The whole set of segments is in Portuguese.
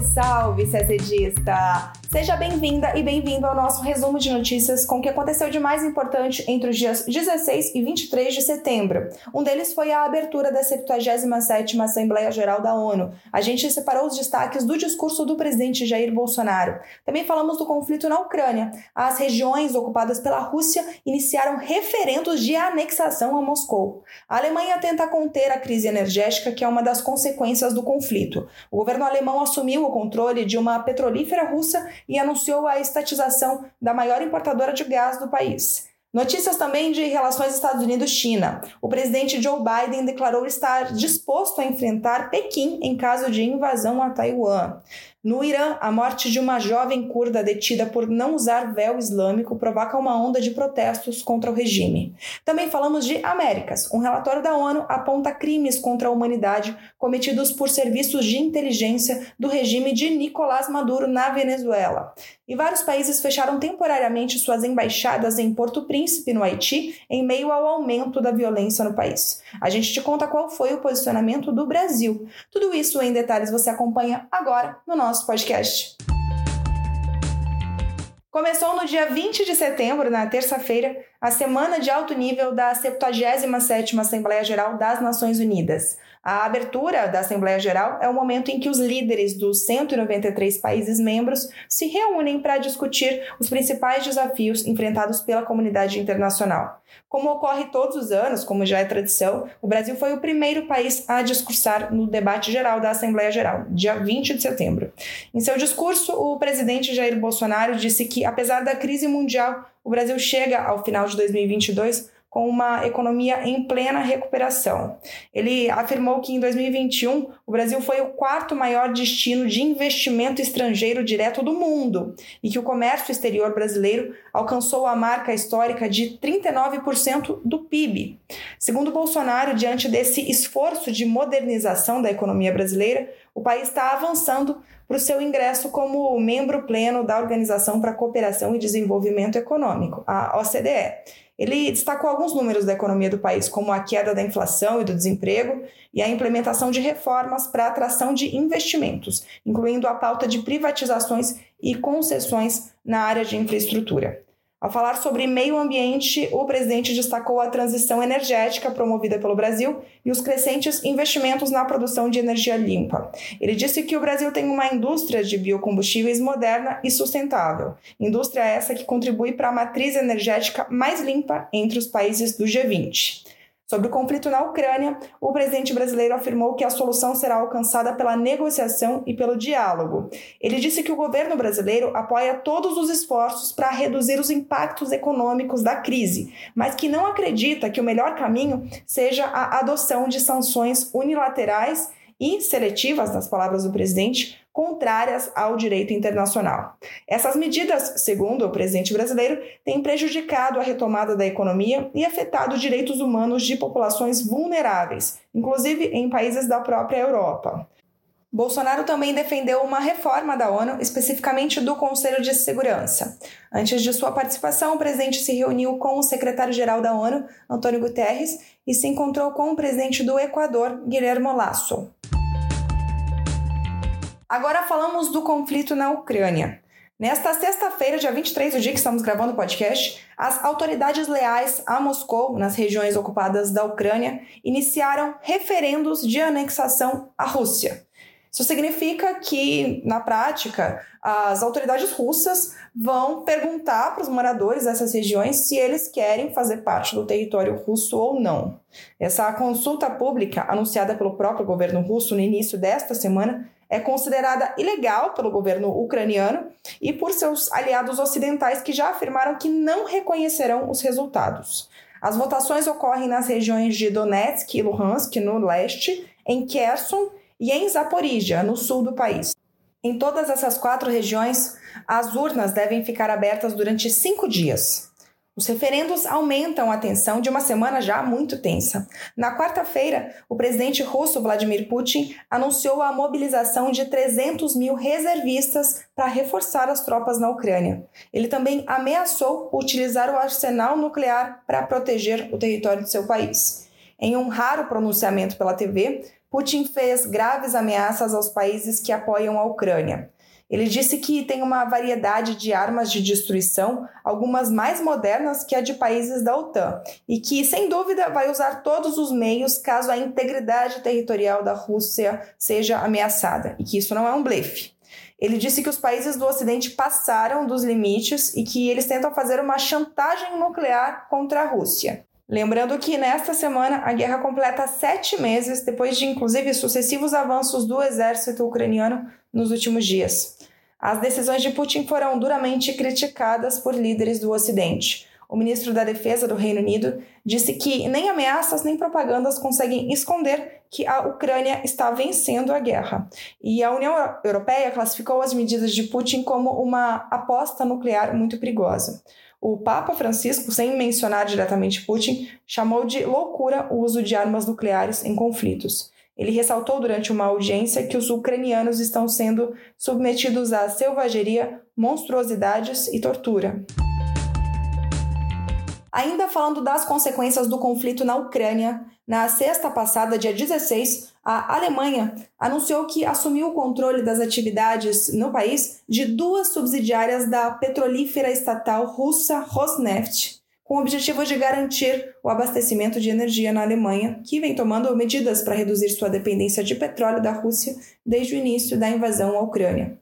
Salve, salve, CSDista! Seja bem-vinda e bem-vindo ao nosso resumo de notícias com o que aconteceu de mais importante entre os dias 16 e 23 de setembro. Um deles foi a abertura da 77ª Assembleia Geral da ONU. A gente separou os destaques do discurso do presidente Jair Bolsonaro. Também falamos do conflito na Ucrânia. As regiões ocupadas pela Rússia iniciaram referendos de anexação a Moscou. A Alemanha tenta conter a crise energética, que é uma das consequências do conflito. O governo alemão assumiu o controle de uma petrolífera russa e anunciou a estatização da maior importadora de gás do país. Notícias também de relações Estados Unidos-China. O presidente Joe Biden declarou estar disposto a enfrentar Pequim em caso de invasão a Taiwan. No Irã, a morte de uma jovem curda detida por não usar véu islâmico provoca uma onda de protestos contra o regime. Também falamos de Américas. Um relatório da ONU aponta crimes contra a humanidade cometidos por serviços de inteligência do regime de Nicolás Maduro na Venezuela. E vários países fecharam temporariamente suas embaixadas em Porto Príncipe, no Haiti, em meio ao aumento da violência no país. A gente te conta qual foi o posicionamento do Brasil. Tudo isso em detalhes você acompanha agora no nosso nosso podcast. Começou no dia 20 de setembro, na terça-feira, a semana de alto nível da 77ª Assembleia Geral das Nações Unidas. A abertura da Assembleia Geral é o momento em que os líderes dos 193 países membros se reúnem para discutir os principais desafios enfrentados pela comunidade internacional. Como ocorre todos os anos, como já é tradição, o Brasil foi o primeiro país a discursar no debate geral da Assembleia Geral, dia 20 de setembro. Em seu discurso, o presidente Jair Bolsonaro disse que, apesar da crise mundial, o Brasil chega ao final de 2022 com uma economia em plena recuperação. Ele afirmou que em 2021 o Brasil foi o quarto maior destino de investimento estrangeiro direto do mundo e que o comércio exterior brasileiro alcançou a marca histórica de 39% do PIB. Segundo Bolsonaro, diante desse esforço de modernização da economia brasileira, o país está avançando para o seu ingresso como membro pleno da Organização para a Cooperação e Desenvolvimento Econômico, a OCDE. Ele destacou alguns números da economia do país, como a queda da inflação e do desemprego e a implementação de reformas para atração de investimentos, incluindo a pauta de privatizações e concessões na área de infraestrutura. Ao falar sobre meio ambiente, o presidente destacou a transição energética promovida pelo Brasil e os crescentes investimentos na produção de energia limpa. Ele disse que o Brasil tem uma indústria de biocombustíveis moderna e sustentável, indústria essa que contribui para a matriz energética mais limpa entre os países do G20. Sobre o conflito na Ucrânia, o presidente brasileiro afirmou que a solução será alcançada pela negociação e pelo diálogo. Ele disse que o governo brasileiro apoia todos os esforços para reduzir os impactos econômicos da crise, mas que não acredita que o melhor caminho seja a adoção de sanções unilaterais e seletivas, nas palavras do presidente, contrárias ao direito internacional. Essas medidas, segundo o presidente brasileiro, têm prejudicado a retomada da economia e afetado direitos humanos de populações vulneráveis, inclusive em países da própria Europa. Bolsonaro também defendeu uma reforma da ONU, especificamente do Conselho de Segurança. Antes de sua participação, o presidente se reuniu com o secretário-geral da ONU, Antônio Guterres, e se encontrou com o presidente do Equador, Guilherme Lasso. Agora falamos do conflito na Ucrânia. Nesta sexta-feira, dia 23, o dia que estamos gravando o podcast, as autoridades leais a Moscou, nas regiões ocupadas da Ucrânia, iniciaram referendos de anexação à Rússia. Isso significa que, na prática, as autoridades russas vão perguntar para os moradores dessas regiões se eles querem fazer parte do território russo ou não. Essa consulta pública, anunciada pelo próprio governo russo no início desta semana, é considerada ilegal pelo governo ucraniano e por seus aliados ocidentais que já afirmaram que não reconhecerão os resultados. As votações ocorrem nas regiões de Donetsk e Luhansk, no leste, em Kherson e em Zaporizhia, no sul do país. Em todas essas quatro regiões, as urnas devem ficar abertas durante cinco dias. Os referendos aumentam a tensão de uma semana já muito tensa. Na quarta-feira, o presidente russo Vladimir Putin anunciou a mobilização de 300 mil reservistas para reforçar as tropas na Ucrânia. Ele também ameaçou utilizar o arsenal nuclear para proteger o território de seu país. Em um raro pronunciamento pela TV, Putin fez graves ameaças aos países que apoiam a Ucrânia. Ele disse que tem uma variedade de armas de destruição, algumas mais modernas que a de países da OTAN, e que, sem dúvida, vai usar todos os meios caso a integridade territorial da Rússia seja ameaçada, e que isso não é um blefe. Ele disse que os países do Ocidente passaram dos limites e que eles tentam fazer uma chantagem nuclear contra a Rússia. Lembrando que nesta semana a guerra completa sete meses, depois de inclusive sucessivos avanços do exército ucraniano nos últimos dias. As decisões de Putin foram duramente criticadas por líderes do Ocidente. O ministro da Defesa do Reino Unido disse que nem ameaças nem propagandas conseguem esconder que a Ucrânia está vencendo a guerra. E a União Europeia classificou as medidas de Putin como uma aposta nuclear muito perigosa. O Papa Francisco, sem mencionar diretamente Putin, chamou de loucura o uso de armas nucleares em conflitos. Ele ressaltou durante uma audiência que os ucranianos estão sendo submetidos a selvageria, monstruosidades e tortura. Ainda falando das consequências do conflito na Ucrânia, na sexta passada, dia 16, a Alemanha anunciou que assumiu o controle das atividades no país de duas subsidiárias da petrolífera estatal russa Rosneft, com o objetivo de garantir o abastecimento de energia na Alemanha, que vem tomando medidas para reduzir sua dependência de petróleo da Rússia desde o início da invasão à Ucrânia.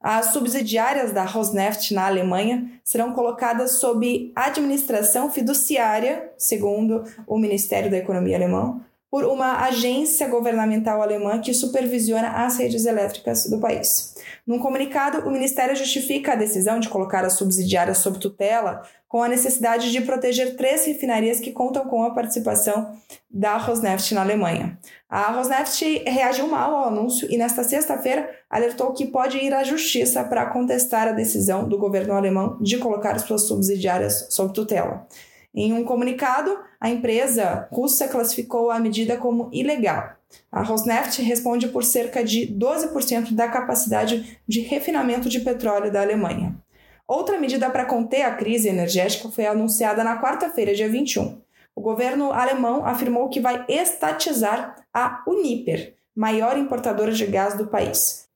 As subsidiárias da Rosneft na Alemanha serão colocadas sob administração fiduciária, segundo o Ministério da Economia alemão, por uma agência governamental alemã que supervisiona as redes elétricas do país. Num comunicado, o Ministério justifica a decisão de colocar as subsidiárias sob tutela com a necessidade de proteger três refinarias que contam com a participação da Rosneft na Alemanha. A Rosneft reagiu mal ao anúncio e, nesta sexta-feira, alertou que pode ir à justiça para contestar a decisão do governo alemão de colocar suas subsidiárias sob tutela. Em um comunicado, a empresa russa classificou a medida como ilegal. A Rosneft responde por cerca de 12% da capacidade de refinamento de petróleo da Alemanha. Outra medida para conter a crise energética foi anunciada na quarta-feira, dia 21. O governo alemão afirmou que vai estatizar a Uniper, maior importadora de gás do país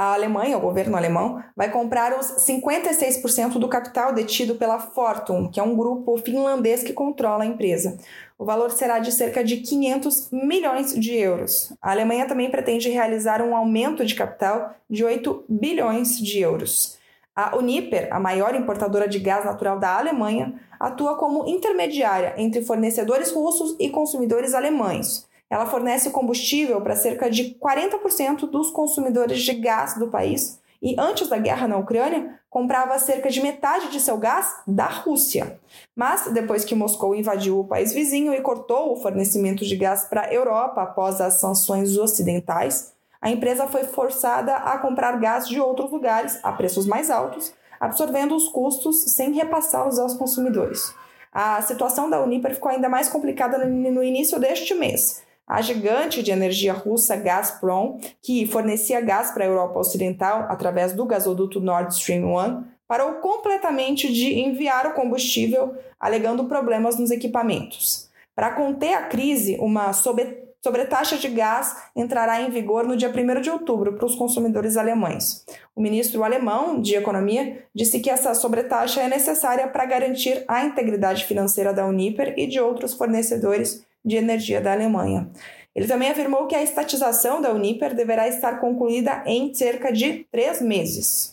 a Alemanha, o governo alemão, vai comprar os 56% do capital detido pela Fortum, que é um grupo finlandês que controla a empresa. O valor será de cerca de 500 milhões de euros. A Alemanha também pretende realizar um aumento de capital de 8 bilhões de euros. A Uniper, a maior importadora de gás natural da Alemanha, atua como intermediária entre fornecedores russos e consumidores alemães ela fornece combustível para cerca de 40% dos consumidores de gás do país e, antes da guerra na Ucrânia, comprava cerca de metade de seu gás da Rússia. Mas, depois que Moscou invadiu o país vizinho e cortou o fornecimento de gás para a Europa após as sanções ocidentais, a empresa foi forçada a comprar gás de outros lugares a preços mais altos, absorvendo os custos sem repassá-los aos consumidores. A situação da Uniper ficou ainda mais complicada no início deste mês, a gigante de energia russa Gazprom, que fornecia gás para a Europa Ocidental através do gasoduto Nord Stream 1, parou completamente de enviar o combustível, alegando problemas nos equipamentos. Para conter a crise, uma sobretaxa de gás entrará em vigor no dia 1 de outubro para os consumidores alemães. O ministro alemão de Economia disse que essa sobretaxa é necessária para garantir a integridade financeira da Uniper e de outros fornecedores de energia da Alemanha. Ele também afirmou que a estatização da Uniper deverá estar concluída em cerca de três meses.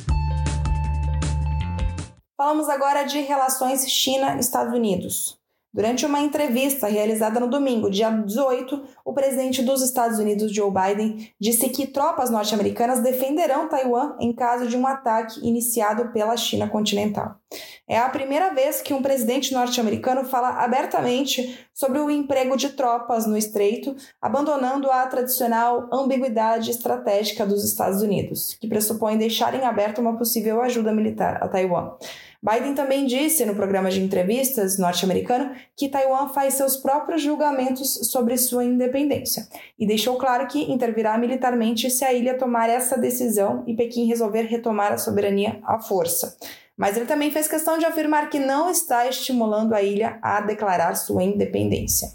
Falamos agora de relações China-Estados Unidos. Durante uma entrevista realizada no domingo, dia 18, o presidente dos Estados Unidos, Joe Biden, disse que tropas norte-americanas defenderão Taiwan em caso de um ataque iniciado pela China continental. É a primeira vez que um presidente norte-americano fala abertamente sobre o emprego de tropas no estreito, abandonando a tradicional ambiguidade estratégica dos Estados Unidos, que pressupõe deixar em aberto uma possível ajuda militar a Taiwan. Biden também disse no programa de entrevistas norte-americano que Taiwan faz seus próprios julgamentos sobre sua independência e deixou claro que intervirá militarmente se a ilha tomar essa decisão e Pequim resolver retomar a soberania à força. Mas ele também fez questão de afirmar que não está estimulando a ilha a declarar sua independência.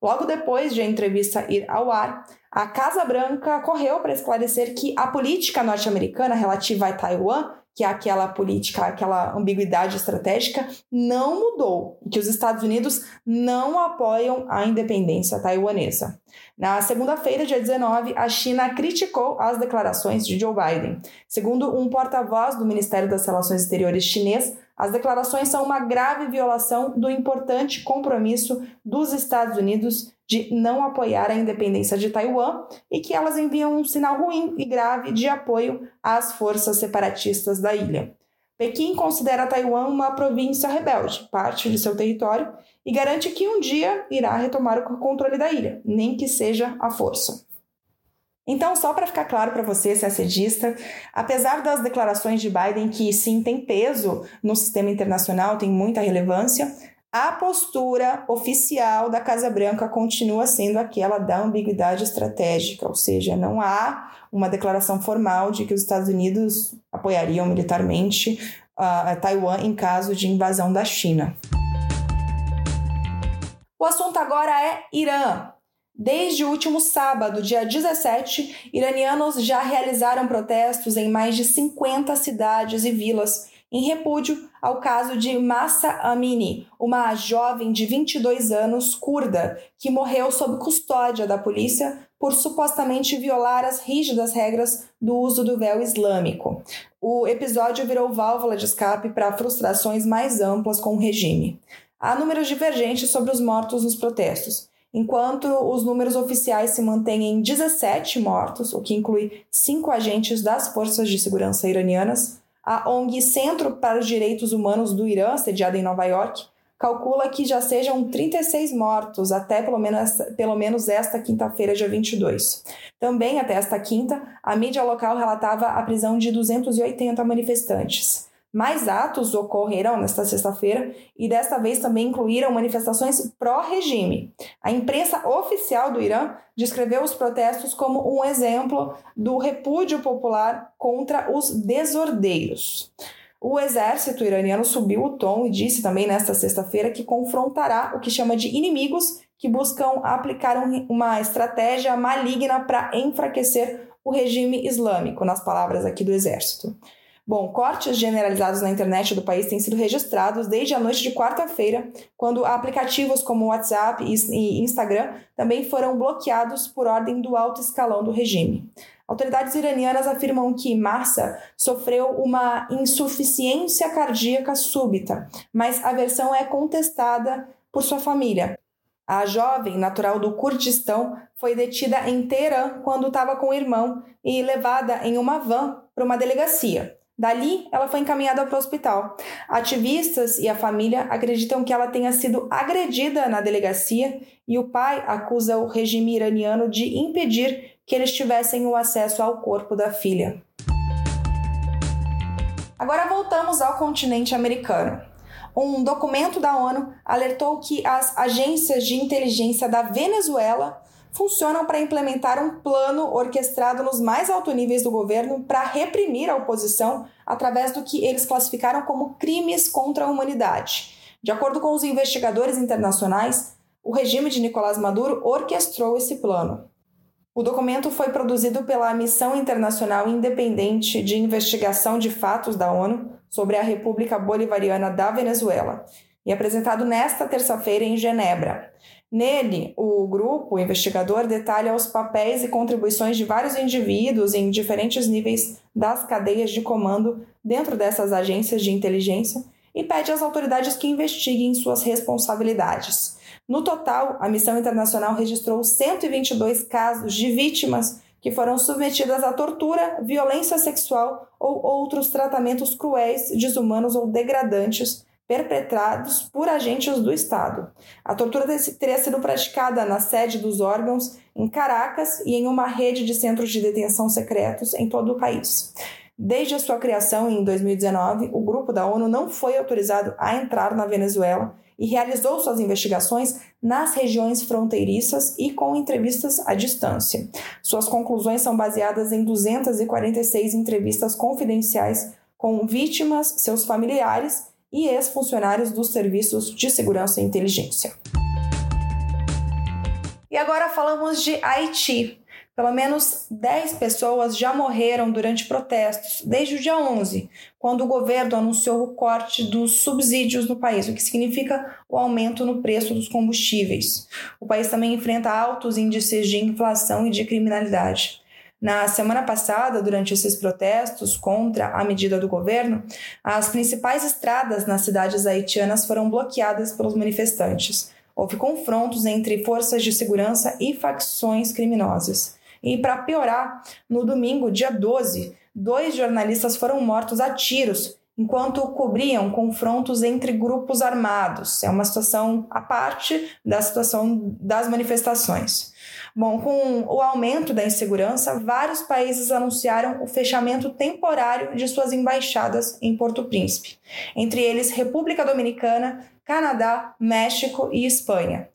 Logo depois de a entrevista ir ao ar, A Casa Branca correu para esclarecer que a política norte-americana relativa a Taiwan que aquela política, aquela ambiguidade estratégica, não mudou, que os Estados Unidos não apoiam a independência taiwanesa. Na segunda-feira, dia 19, a China criticou as declarações de Joe Biden. Segundo um porta-voz do Ministério das Relações Exteriores chinês, as declarações são uma grave violação do importante compromisso dos Estados Unidos de não apoiar a independência de Taiwan e que elas enviam um sinal ruim e grave de apoio às forças separatistas da ilha. Pequim considera Taiwan uma província rebelde, parte de seu território, e garante que um dia irá retomar o controle da ilha, nem que seja à força. Então, só para ficar claro para você, se sedista, apesar das declarações de Biden que sim tem peso no sistema internacional, tem muita relevância, a postura oficial da Casa Branca continua sendo aquela da ambiguidade estratégica, ou seja, não há uma declaração formal de que os Estados Unidos apoiariam militarmente uh, Taiwan em caso de invasão da China. O assunto agora é Irã. Desde o último sábado, dia 17, iranianos já realizaram protestos em mais de 50 cidades e vilas em repúdio ao caso de Massa Amini, uma jovem de 22 anos curda que morreu sob custódia da polícia por supostamente violar as rígidas regras do uso do véu islâmico. O episódio virou válvula de escape para frustrações mais amplas com o regime. Há números divergentes sobre os mortos nos protestos. Enquanto os números oficiais se mantêm em 17 mortos, o que inclui cinco agentes das forças de segurança iranianas, a ONG Centro para os Direitos Humanos do Irã, sediada em Nova York, calcula que já sejam 36 mortos até pelo menos, pelo menos esta quinta-feira, dia 22. Também até esta quinta, a mídia local relatava a prisão de 280 manifestantes. Mais atos ocorrerão nesta sexta-feira e desta vez também incluíram manifestações pró-regime. A imprensa oficial do Irã descreveu os protestos como um exemplo do repúdio popular contra os desordeiros. O exército iraniano subiu o tom e disse também nesta sexta-feira que confrontará o que chama de inimigos que buscam aplicar uma estratégia maligna para enfraquecer o regime islâmico, nas palavras aqui do exército. Bom, cortes generalizados na internet do país têm sido registrados desde a noite de quarta-feira, quando aplicativos como WhatsApp e Instagram também foram bloqueados por ordem do alto escalão do regime. Autoridades iranianas afirmam que Massa sofreu uma insuficiência cardíaca súbita, mas a versão é contestada por sua família. A jovem, natural do Kurdistão, foi detida em Teherã quando estava com o irmão e levada em uma van para uma delegacia. Dali, ela foi encaminhada para o hospital. Ativistas e a família acreditam que ela tenha sido agredida na delegacia e o pai acusa o regime iraniano de impedir que eles tivessem o acesso ao corpo da filha. Agora voltamos ao continente americano. Um documento da ONU alertou que as agências de inteligência da Venezuela funcionam para implementar um plano orquestrado nos mais altos níveis do governo para reprimir a oposição através do que eles classificaram como crimes contra a humanidade. De acordo com os investigadores internacionais, o regime de Nicolás Maduro orquestrou esse plano. O documento foi produzido pela Missão Internacional Independente de Investigação de Fatos da ONU sobre a República Bolivariana da Venezuela e apresentado nesta terça-feira em Genebra. Nele, o grupo investigador detalha os papéis e contribuições de vários indivíduos em diferentes níveis das cadeias de comando dentro dessas agências de inteligência e pede às autoridades que investiguem suas responsabilidades. No total, a missão internacional registrou 122 casos de vítimas que foram submetidas à tortura, violência sexual ou outros tratamentos cruéis, desumanos ou degradantes perpetrados por agentes do Estado. A tortura teria sido praticada na sede dos órgãos em Caracas e em uma rede de centros de detenção secretos em todo o país. Desde a sua criação em 2019, o grupo da ONU não foi autorizado a entrar na Venezuela e realizou suas investigações nas regiões fronteiriças e com entrevistas à distância. Suas conclusões são baseadas em 246 entrevistas confidenciais com vítimas, seus familiares e ex-funcionários dos serviços de segurança e inteligência. E agora falamos de Haiti. Pelo menos 10 pessoas já morreram durante protestos desde o dia 11, quando o governo anunciou o corte dos subsídios no país, o que significa o aumento no preço dos combustíveis. O país também enfrenta altos índices de inflação e de criminalidade. Na semana passada, durante esses protestos contra a medida do governo, as principais estradas nas cidades haitianas foram bloqueadas pelos manifestantes. Houve confrontos entre forças de segurança e facções criminosas. E para piorar, no domingo, dia 12, dois jornalistas foram mortos a tiros enquanto cobriam confrontos entre grupos armados. É uma situação à parte da situação das manifestações. Bom, com o aumento da insegurança, vários países anunciaram o fechamento temporário de suas embaixadas em Porto Príncipe, entre eles República Dominicana, Canadá, México e Espanha.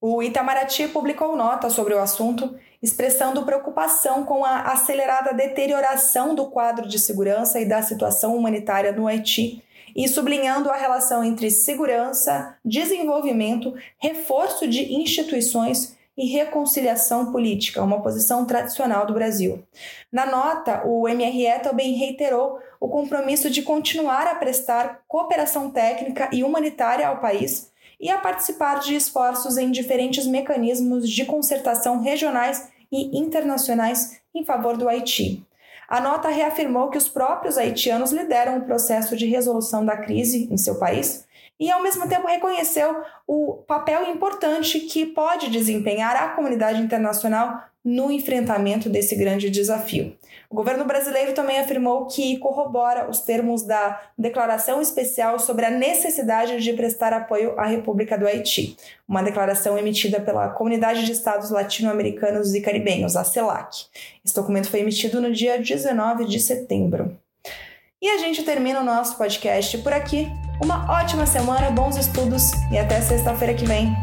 O Itamaraty publicou nota sobre o assunto, expressando preocupação com a acelerada deterioração do quadro de segurança e da situação humanitária no Haiti e sublinhando a relação entre segurança, desenvolvimento, reforço de instituições e reconciliação política, uma posição tradicional do Brasil. Na nota, o MRE também reiterou o compromisso de continuar a prestar cooperação técnica e humanitária ao país e a participar de esforços em diferentes mecanismos de concertação regionais e internacionais em favor do Haiti. A nota reafirmou que os próprios haitianos lideram o processo de resolução da crise em seu país e, ao mesmo tempo, reconheceu o papel importante que pode desempenhar a comunidade internacional no enfrentamento desse grande desafio. O governo brasileiro também afirmou que corrobora os termos da Declaração Especial sobre a necessidade de prestar apoio à República do Haiti, uma declaração emitida pela Comunidade de Estados Latino-Americanos e Caribenhos, a CELAC. Esse documento foi emitido no dia 19 de setembro. E a gente termina o nosso podcast por aqui. Uma ótima semana, bons estudos e até sexta-feira que vem.